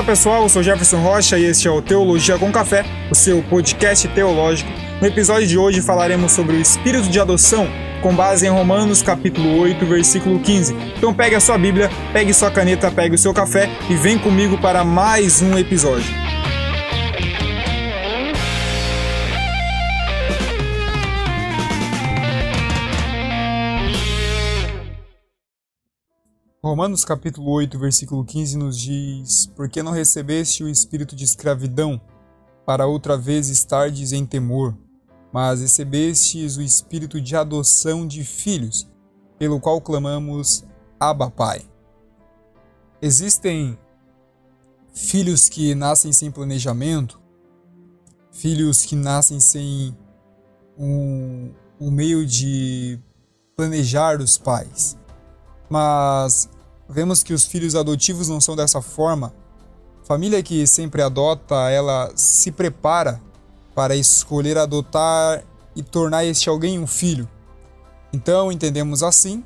Fala pessoal, eu sou Jefferson Rocha e este é o Teologia com Café, o seu podcast teológico. No episódio de hoje falaremos sobre o espírito de adoção, com base em Romanos capítulo 8, versículo 15. Então pegue a sua Bíblia, pegue sua caneta, pegue o seu café e vem comigo para mais um episódio. Romanos capítulo 8, versículo 15 nos diz: Porque não recebeste o espírito de escravidão, para outra vez estardes em temor, mas recebestes o espírito de adoção de filhos, pelo qual clamamos: Abba, Pai. Existem filhos que nascem sem planejamento, filhos que nascem sem um, um meio de planejar os pais mas vemos que os filhos adotivos não são dessa forma. Família que sempre adota, ela se prepara para escolher adotar e tornar este alguém um filho. Então entendemos assim,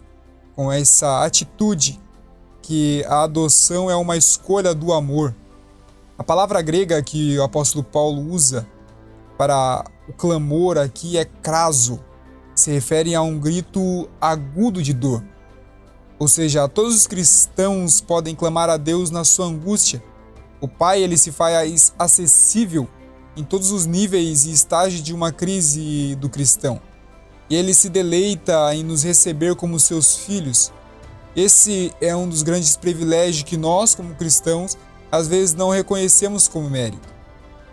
com essa atitude, que a adoção é uma escolha do amor. A palavra grega que o apóstolo Paulo usa para o clamor aqui é craso, se refere a um grito agudo de dor. Ou seja, todos os cristãos podem clamar a Deus na sua angústia. O Pai ele se faz acessível em todos os níveis e estágios de uma crise do cristão. E ele se deleita em nos receber como seus filhos. Esse é um dos grandes privilégios que nós, como cristãos, às vezes não reconhecemos como mérito.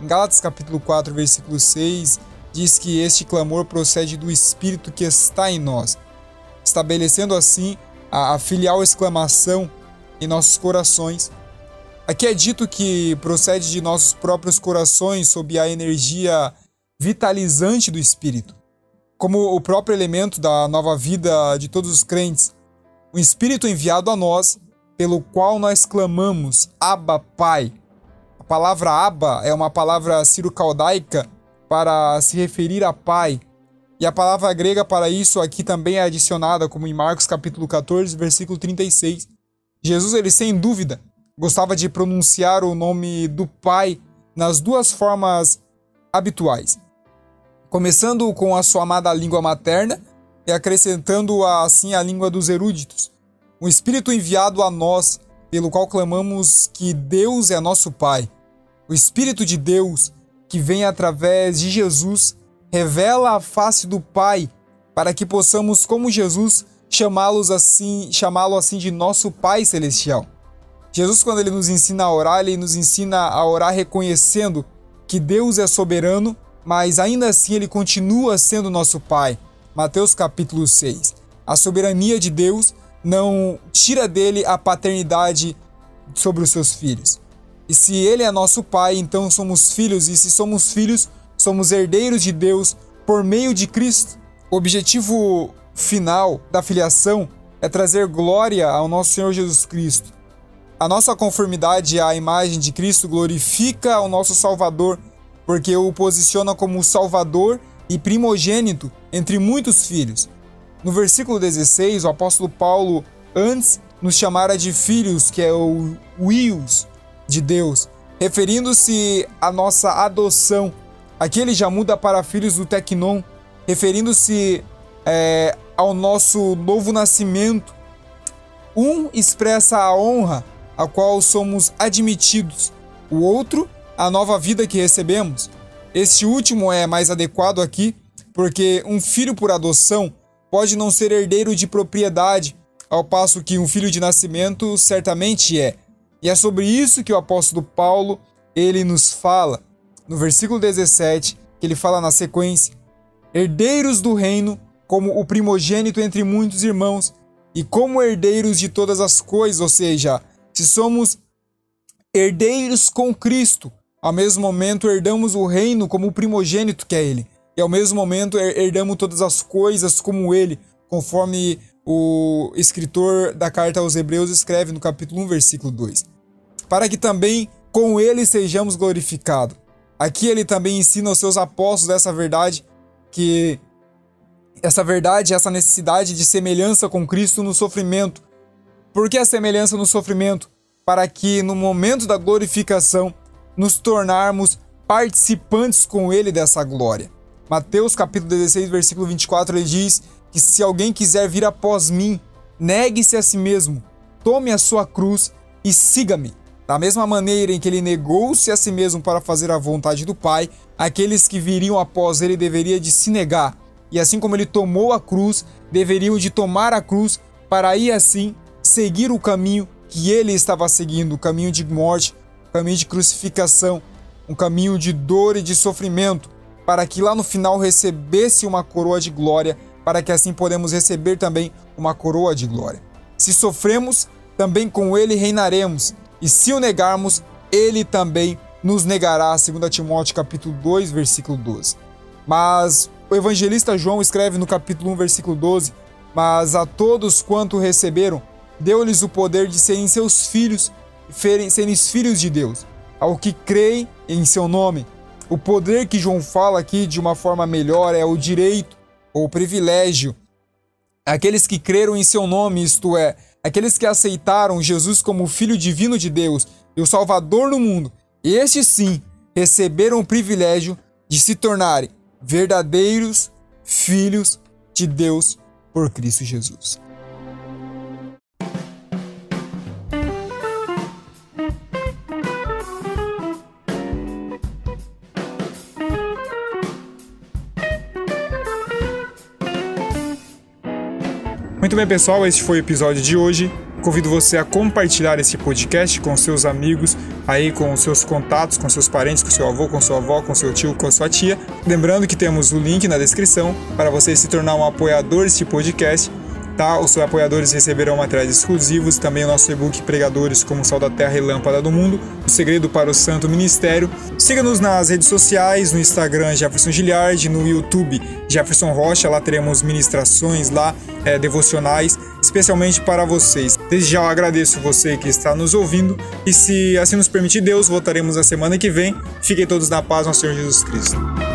Em Gálatas capítulo 4, versículo 6, diz que este clamor procede do Espírito que está em nós, estabelecendo assim a, a filial exclamação em nossos corações. Aqui é dito que procede de nossos próprios corações sob a energia vitalizante do Espírito, como o próprio elemento da nova vida de todos os crentes, o Espírito enviado a nós, pelo qual nós clamamos, Abba, Pai. A palavra Abba é uma palavra cirocaldaica para se referir a Pai, e a palavra grega para isso aqui também é adicionada, como em Marcos capítulo 14, versículo 36. Jesus, ele sem dúvida, gostava de pronunciar o nome do Pai nas duas formas habituais. Começando com a sua amada língua materna e acrescentando assim a língua dos eruditos. O Espírito enviado a nós, pelo qual clamamos que Deus é nosso Pai. O Espírito de Deus, que vem através de Jesus, revela a face do Pai, para que possamos, como Jesus, chamá-los assim, chamá-lo assim de nosso Pai celestial. Jesus, quando ele nos ensina a orar, ele nos ensina a orar reconhecendo que Deus é soberano, mas ainda assim ele continua sendo nosso Pai. Mateus capítulo 6. A soberania de Deus não tira dele a paternidade sobre os seus filhos. E se ele é nosso Pai, então somos filhos, e se somos filhos, somos herdeiros de Deus por meio de Cristo. O objetivo final da filiação é trazer glória ao nosso Senhor Jesus Cristo. A nossa conformidade à imagem de Cristo glorifica o nosso Salvador, porque o posiciona como Salvador e primogênito entre muitos filhos. No versículo 16, o apóstolo Paulo antes nos chamara de filhos, que é o Wills de Deus, referindo-se à nossa adoção Aqui ele já muda para filhos do Tecnon, referindo-se é, ao nosso novo nascimento. Um expressa a honra a qual somos admitidos, o outro, a nova vida que recebemos. Este último é mais adequado aqui, porque um filho por adoção pode não ser herdeiro de propriedade, ao passo que um filho de nascimento certamente é. E é sobre isso que o apóstolo Paulo ele nos fala no versículo 17, que ele fala na sequência: herdeiros do reino, como o primogênito entre muitos irmãos, e como herdeiros de todas as coisas, ou seja, se somos herdeiros com Cristo, ao mesmo momento herdamos o reino como o primogênito que é ele, e ao mesmo momento herdamos todas as coisas como ele, conforme o escritor da carta aos Hebreus escreve no capítulo 1, versículo 2. Para que também com ele sejamos glorificados. Aqui ele também ensina aos seus apóstolos essa verdade, que essa verdade, essa necessidade de semelhança com Cristo no sofrimento. Por que a semelhança no sofrimento? para que no momento da glorificação nos tornarmos participantes com ele dessa glória. Mateus capítulo 16, versículo 24, ele diz que se alguém quiser vir após mim, negue-se a si mesmo, tome a sua cruz e siga-me. Da mesma maneira em que ele negou-se a si mesmo para fazer a vontade do Pai, aqueles que viriam após ele deveriam de se negar. E assim como ele tomou a cruz, deveriam de tomar a cruz para aí assim seguir o caminho que ele estava seguindo, o caminho de morte, o caminho de crucificação, um caminho de dor e de sofrimento, para que lá no final recebesse uma coroa de glória, para que assim podemos receber também uma coroa de glória. Se sofremos, também com ele reinaremos, e se o negarmos, ele também nos negará, segundo Timóteo capítulo 2, versículo 12. Mas o evangelista João escreve no capítulo 1, versículo 12: "Mas a todos quanto receberam, deu-lhes o poder de serem seus filhos, serem filhos de Deus, ao que creem em seu nome. O poder que João fala aqui de uma forma melhor é o direito ou privilégio. Aqueles que creram em seu nome, isto é, aqueles que aceitaram Jesus como o Filho divino de Deus e o Salvador do mundo, estes sim receberam o privilégio de se tornarem verdadeiros filhos de Deus por Cristo Jesus. Muito bem, pessoal, este foi o episódio de hoje. Convido você a compartilhar esse podcast com seus amigos, aí com seus contatos, com seus parentes, com seu avô, com sua avó, com seu tio, com sua tia. Lembrando que temos o link na descrição para você se tornar um apoiador desse podcast tá? Os apoiadores receberão materiais exclusivos, também o nosso e-book Pregadores como Sal da Terra e Lâmpada do Mundo, o segredo para o Santo Ministério. Siga-nos nas redes sociais, no Instagram Jefferson Giliard, no YouTube Jefferson Rocha, lá teremos ministrações lá, é, devocionais, especialmente para vocês. Desde já eu agradeço você que está nos ouvindo e se assim nos permitir Deus, voltaremos na semana que vem. Fiquem todos na paz, nosso Senhor Jesus Cristo.